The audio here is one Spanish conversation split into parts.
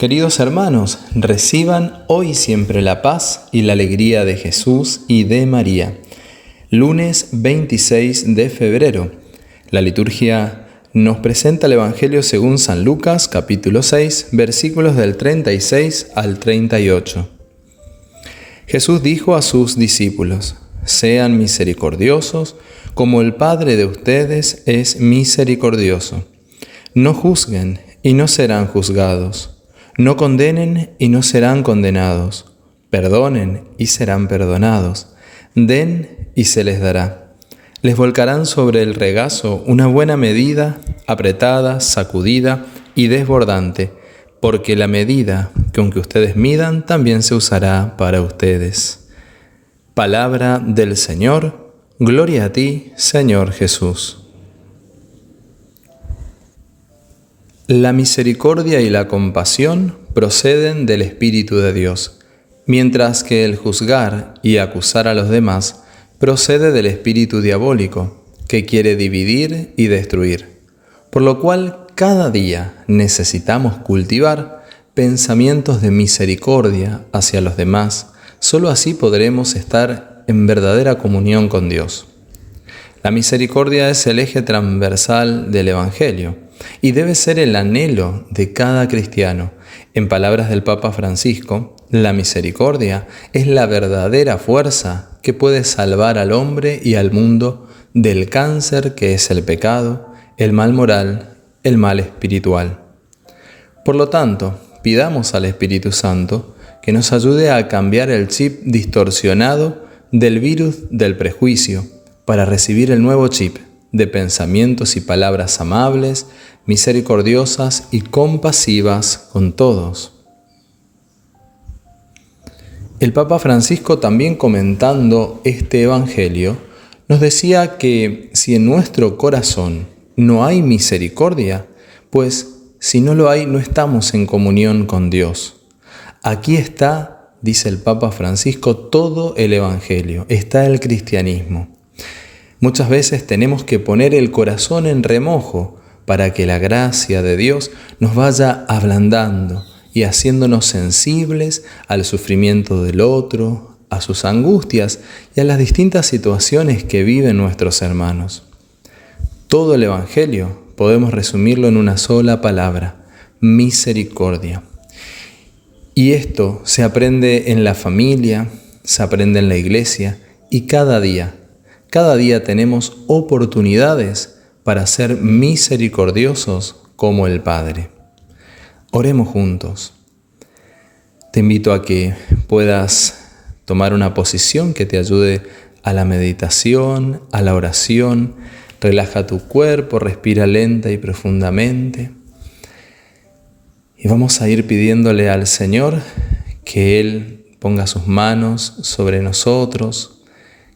Queridos hermanos, reciban hoy siempre la paz y la alegría de Jesús y de María. Lunes 26 de febrero. La liturgia nos presenta el Evangelio según San Lucas capítulo 6 versículos del 36 al 38. Jesús dijo a sus discípulos, sean misericordiosos como el Padre de ustedes es misericordioso. No juzguen y no serán juzgados no condenen y no serán condenados. Perdonen y serán perdonados. Den y se les dará. Les volcarán sobre el regazo una buena medida, apretada, sacudida y desbordante, porque la medida con que ustedes midan también se usará para ustedes. Palabra del Señor, gloria a ti, Señor Jesús. La misericordia y la compasión proceden del Espíritu de Dios, mientras que el juzgar y acusar a los demás procede del espíritu diabólico, que quiere dividir y destruir. Por lo cual cada día necesitamos cultivar pensamientos de misericordia hacia los demás, solo así podremos estar en verdadera comunión con Dios. La misericordia es el eje transversal del Evangelio y debe ser el anhelo de cada cristiano. En palabras del Papa Francisco, la misericordia es la verdadera fuerza que puede salvar al hombre y al mundo del cáncer que es el pecado, el mal moral, el mal espiritual. Por lo tanto, pidamos al Espíritu Santo que nos ayude a cambiar el chip distorsionado del virus del prejuicio para recibir el nuevo chip de pensamientos y palabras amables, misericordiosas y compasivas con todos. El Papa Francisco también comentando este Evangelio nos decía que si en nuestro corazón no hay misericordia, pues si no lo hay no estamos en comunión con Dios. Aquí está, dice el Papa Francisco, todo el Evangelio, está el cristianismo. Muchas veces tenemos que poner el corazón en remojo para que la gracia de Dios nos vaya ablandando y haciéndonos sensibles al sufrimiento del otro, a sus angustias y a las distintas situaciones que viven nuestros hermanos. Todo el Evangelio podemos resumirlo en una sola palabra, misericordia. Y esto se aprende en la familia, se aprende en la iglesia y cada día cada día tenemos oportunidades para ser misericordiosos como el Padre. Oremos juntos. Te invito a que puedas tomar una posición que te ayude a la meditación, a la oración. Relaja tu cuerpo, respira lenta y profundamente. Y vamos a ir pidiéndole al Señor que Él ponga sus manos sobre nosotros,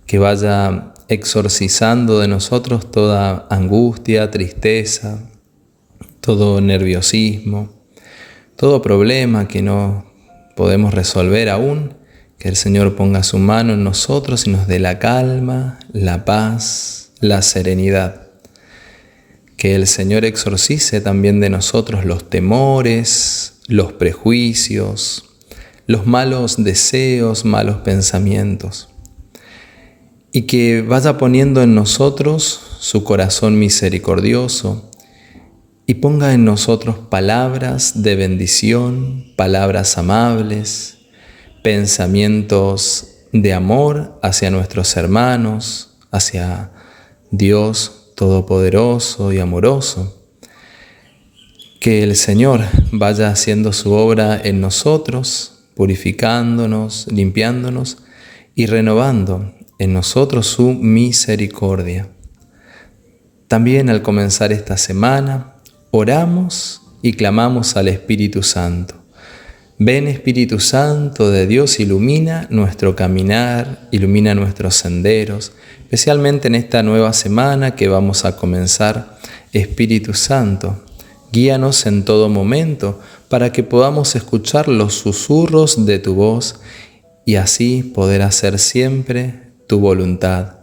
que vaya exorcizando de nosotros toda angustia, tristeza, todo nerviosismo, todo problema que no podemos resolver aún, que el Señor ponga su mano en nosotros y nos dé la calma, la paz, la serenidad. Que el Señor exorcice también de nosotros los temores, los prejuicios, los malos deseos, malos pensamientos y que vaya poniendo en nosotros su corazón misericordioso y ponga en nosotros palabras de bendición, palabras amables, pensamientos de amor hacia nuestros hermanos, hacia Dios Todopoderoso y amoroso. Que el Señor vaya haciendo su obra en nosotros, purificándonos, limpiándonos y renovando en nosotros su misericordia. También al comenzar esta semana, oramos y clamamos al Espíritu Santo. Ven Espíritu Santo de Dios, ilumina nuestro caminar, ilumina nuestros senderos, especialmente en esta nueva semana que vamos a comenzar. Espíritu Santo, guíanos en todo momento para que podamos escuchar los susurros de tu voz y así poder hacer siempre tu voluntad,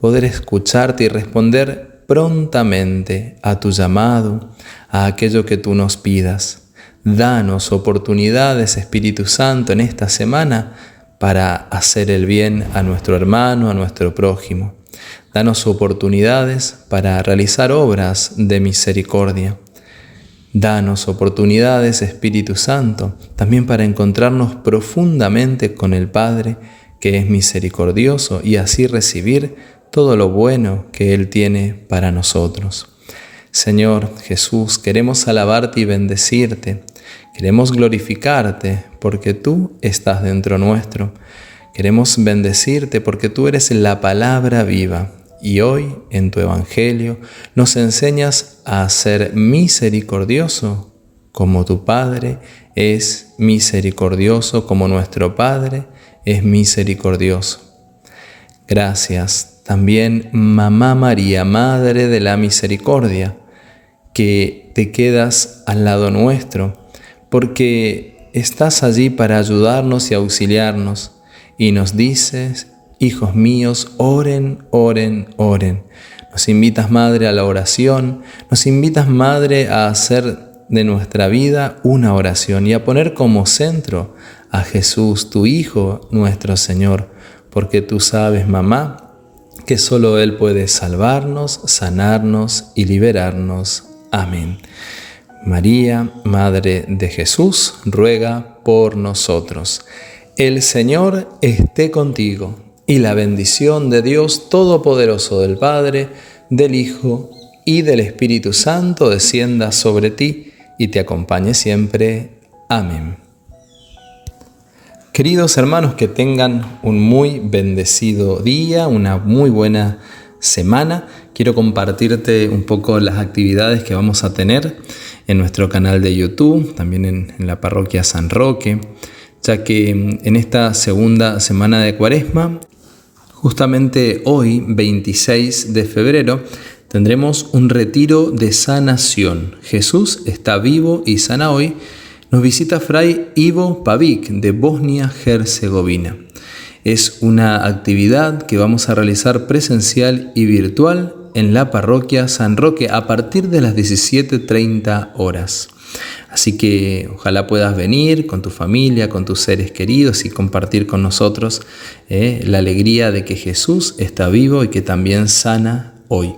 poder escucharte y responder prontamente a tu llamado, a aquello que tú nos pidas. Danos oportunidades, Espíritu Santo, en esta semana para hacer el bien a nuestro hermano, a nuestro prójimo. Danos oportunidades para realizar obras de misericordia. Danos oportunidades, Espíritu Santo, también para encontrarnos profundamente con el Padre, que es misericordioso, y así recibir todo lo bueno que Él tiene para nosotros. Señor Jesús, queremos alabarte y bendecirte, queremos glorificarte porque tú estás dentro nuestro. Queremos bendecirte porque tú eres la palabra viva y hoy en tu Evangelio nos enseñas a ser misericordioso como tu Padre es misericordioso, como nuestro Padre es misericordioso. Gracias también, Mamá María, Madre de la Misericordia, que te quedas al lado nuestro, porque estás allí para ayudarnos y auxiliarnos, y nos dices Hijos míos, oren, oren, oren. Nos invitas, Madre, a la oración, nos invitas, Madre, a hacer de nuestra vida una oración y a poner como centro a Jesús, tu Hijo, nuestro Señor, porque tú sabes, mamá, que solo Él puede salvarnos, sanarnos y liberarnos. Amén. María, Madre de Jesús, ruega por nosotros. El Señor esté contigo y la bendición de Dios Todopoderoso del Padre, del Hijo y del Espíritu Santo descienda sobre ti y te acompañe siempre. Amén. Queridos hermanos, que tengan un muy bendecido día, una muy buena semana. Quiero compartirte un poco las actividades que vamos a tener en nuestro canal de YouTube, también en, en la parroquia San Roque, ya que en esta segunda semana de Cuaresma Justamente hoy, 26 de febrero, tendremos un retiro de sanación. Jesús está vivo y sana hoy. Nos visita Fray Ivo Pavic de Bosnia-Herzegovina. Es una actividad que vamos a realizar presencial y virtual en la parroquia San Roque a partir de las 17.30 horas. Así que ojalá puedas venir con tu familia, con tus seres queridos y compartir con nosotros eh, la alegría de que Jesús está vivo y que también sana hoy.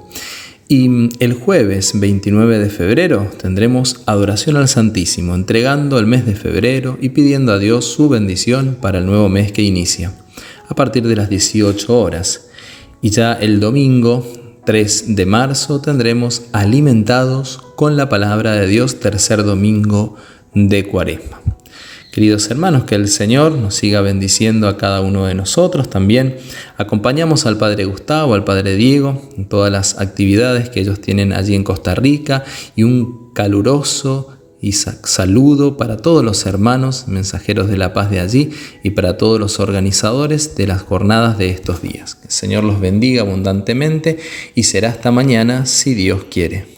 Y mm, el jueves 29 de febrero tendremos adoración al Santísimo, entregando el mes de febrero y pidiendo a Dios su bendición para el nuevo mes que inicia, a partir de las 18 horas. Y ya el domingo 3 de marzo tendremos alimentados con la palabra de Dios, tercer domingo de Cuaresma. Queridos hermanos, que el Señor nos siga bendiciendo a cada uno de nosotros. También acompañamos al Padre Gustavo, al Padre Diego, en todas las actividades que ellos tienen allí en Costa Rica y un caluroso y saludo para todos los hermanos mensajeros de la paz de allí y para todos los organizadores de las jornadas de estos días. Que el Señor los bendiga abundantemente y será hasta mañana si Dios quiere.